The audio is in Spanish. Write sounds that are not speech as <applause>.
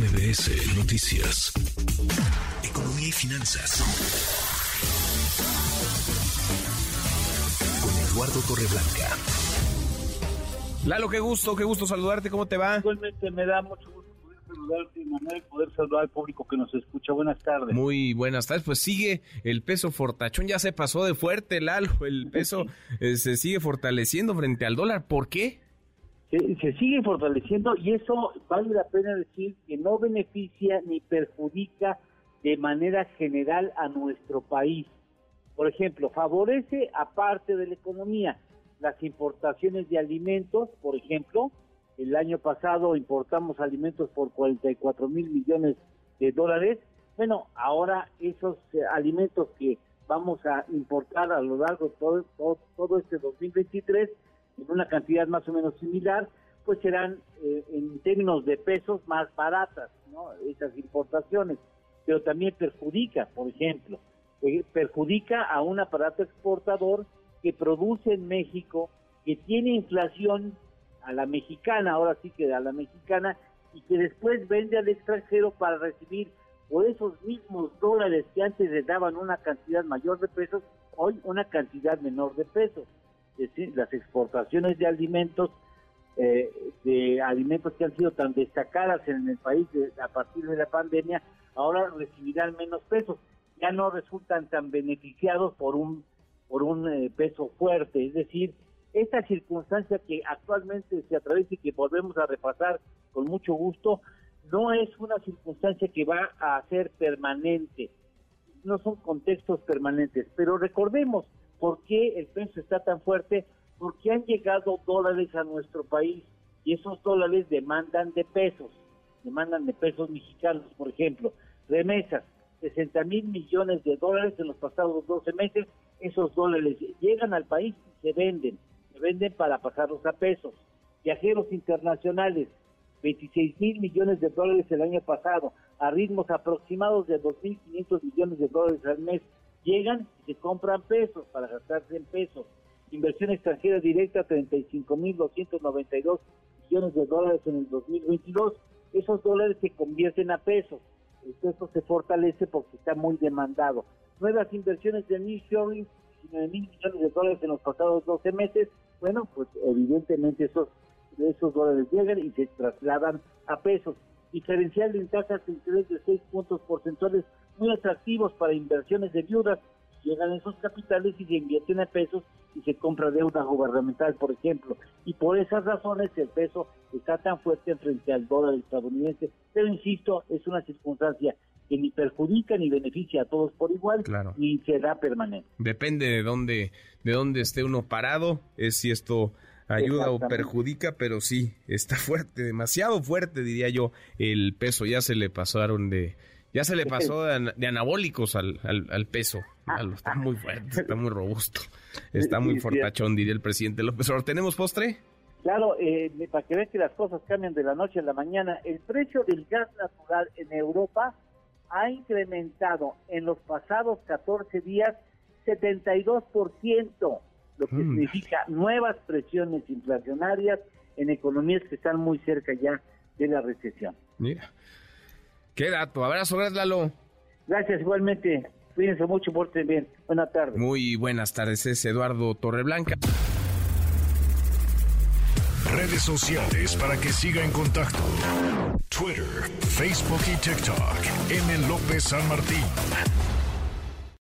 MBS Noticias. Economía y finanzas. Con Eduardo Torreblanca. Lalo, qué gusto, qué gusto saludarte, ¿cómo te va? Igualmente me da mucho gusto poder saludarte, Manuel, poder saludar al público que nos escucha. Buenas tardes. Muy buenas tardes. Pues sigue el peso fortachón, ya se pasó de fuerte, Lalo. El peso <laughs> eh, se sigue fortaleciendo frente al dólar. ¿Por qué? Se, sigue fortaleciendo y eso vale la pena decir que no beneficia ni perjudica de manera general a nuestro país. Por ejemplo, favorece a parte de la economía las importaciones de alimentos, por ejemplo, el año pasado importamos alimentos por 44 mil millones de dólares. Bueno, ahora esos eh, alimentos que vamos a importar a lo largo de todo, todo, todo este 2023, en una cantidad más o menos similar, pues serán eh, en términos de pesos más baratas, ¿no? Esas importaciones, pero también perjudica, por ejemplo, eh, perjudica a un aparato exportador que produce en México, que tiene inflación a la mexicana, ahora sí que a la mexicana, y que después vende al extranjero para recibir por esos mismos dólares que antes le daban una cantidad mayor de pesos, hoy una cantidad menor de pesos. Es decir, las exportaciones de alimentos, eh, de alimentos que han sido tan destacadas en el país a partir de la pandemia, ahora recibirán menos pesos. Ya no resultan tan beneficiados por un por un eh, peso fuerte, es decir, esta circunstancia que actualmente se atraviesa y que volvemos a repasar con mucho gusto, no es una circunstancia que va a ser permanente, no son contextos permanentes, pero recordemos por qué el peso está tan fuerte, porque han llegado dólares a nuestro país y esos dólares demandan de pesos, demandan de pesos mexicanos, por ejemplo, remesas, 60 mil millones de dólares en los pasados 12 meses, esos dólares llegan al país y se venden, se venden para pasarlos a pesos. Viajeros internacionales, 26 mil millones de dólares el año pasado, a ritmos aproximados de 2.500 millones de dólares al mes, llegan y se compran pesos para gastarse en pesos. Inversión extranjera directa, 35 mil 292 millones de dólares en el 2022. Esos dólares se convierten a pesos el peso se fortalece porque está muy demandado. Nuevas inversiones de nearshoring, 19 mil millones de dólares en los pasados 12 meses, bueno, pues evidentemente esos, esos dólares llegan y se trasladan a pesos. Diferencial de tasas de interés de 6 puntos porcentuales muy atractivos para inversiones de viudas. Llegan esos capitales y se invierten a pesos y se compra deuda gubernamental, por ejemplo. Y por esas razones el peso está tan fuerte frente al dólar estadounidense. Pero insisto, es una circunstancia que ni perjudica ni beneficia a todos por igual, Claro. ni será permanente. Depende de dónde, de dónde esté uno parado, es si esto ayuda o perjudica, pero sí, está fuerte, demasiado fuerte, diría yo, el peso. Ya se le pasaron de, ya se le pasó de, de anabólicos al, al, al peso. Lalo, está muy fuerte, está muy robusto, <laughs> está muy fortachón, diría el presidente López Obrador. ¿Tenemos postre? Claro, eh, para que vean que las cosas cambian de la noche a la mañana, el precio del gas natural en Europa ha incrementado en los pasados 14 días 72%, lo que Mm. significa nuevas presiones inflacionarias en economías que están muy cerca ya de la recesión. Mira. Qué dato. Abrazo, gracias, Lalo. Gracias igualmente. Cuídense mucho, porten bien. Buenas tardes. Muy buenas tardes, es Eduardo Torreblanca. Redes sociales para que siga en contacto: Twitter, Facebook y TikTok. M. López San Martín.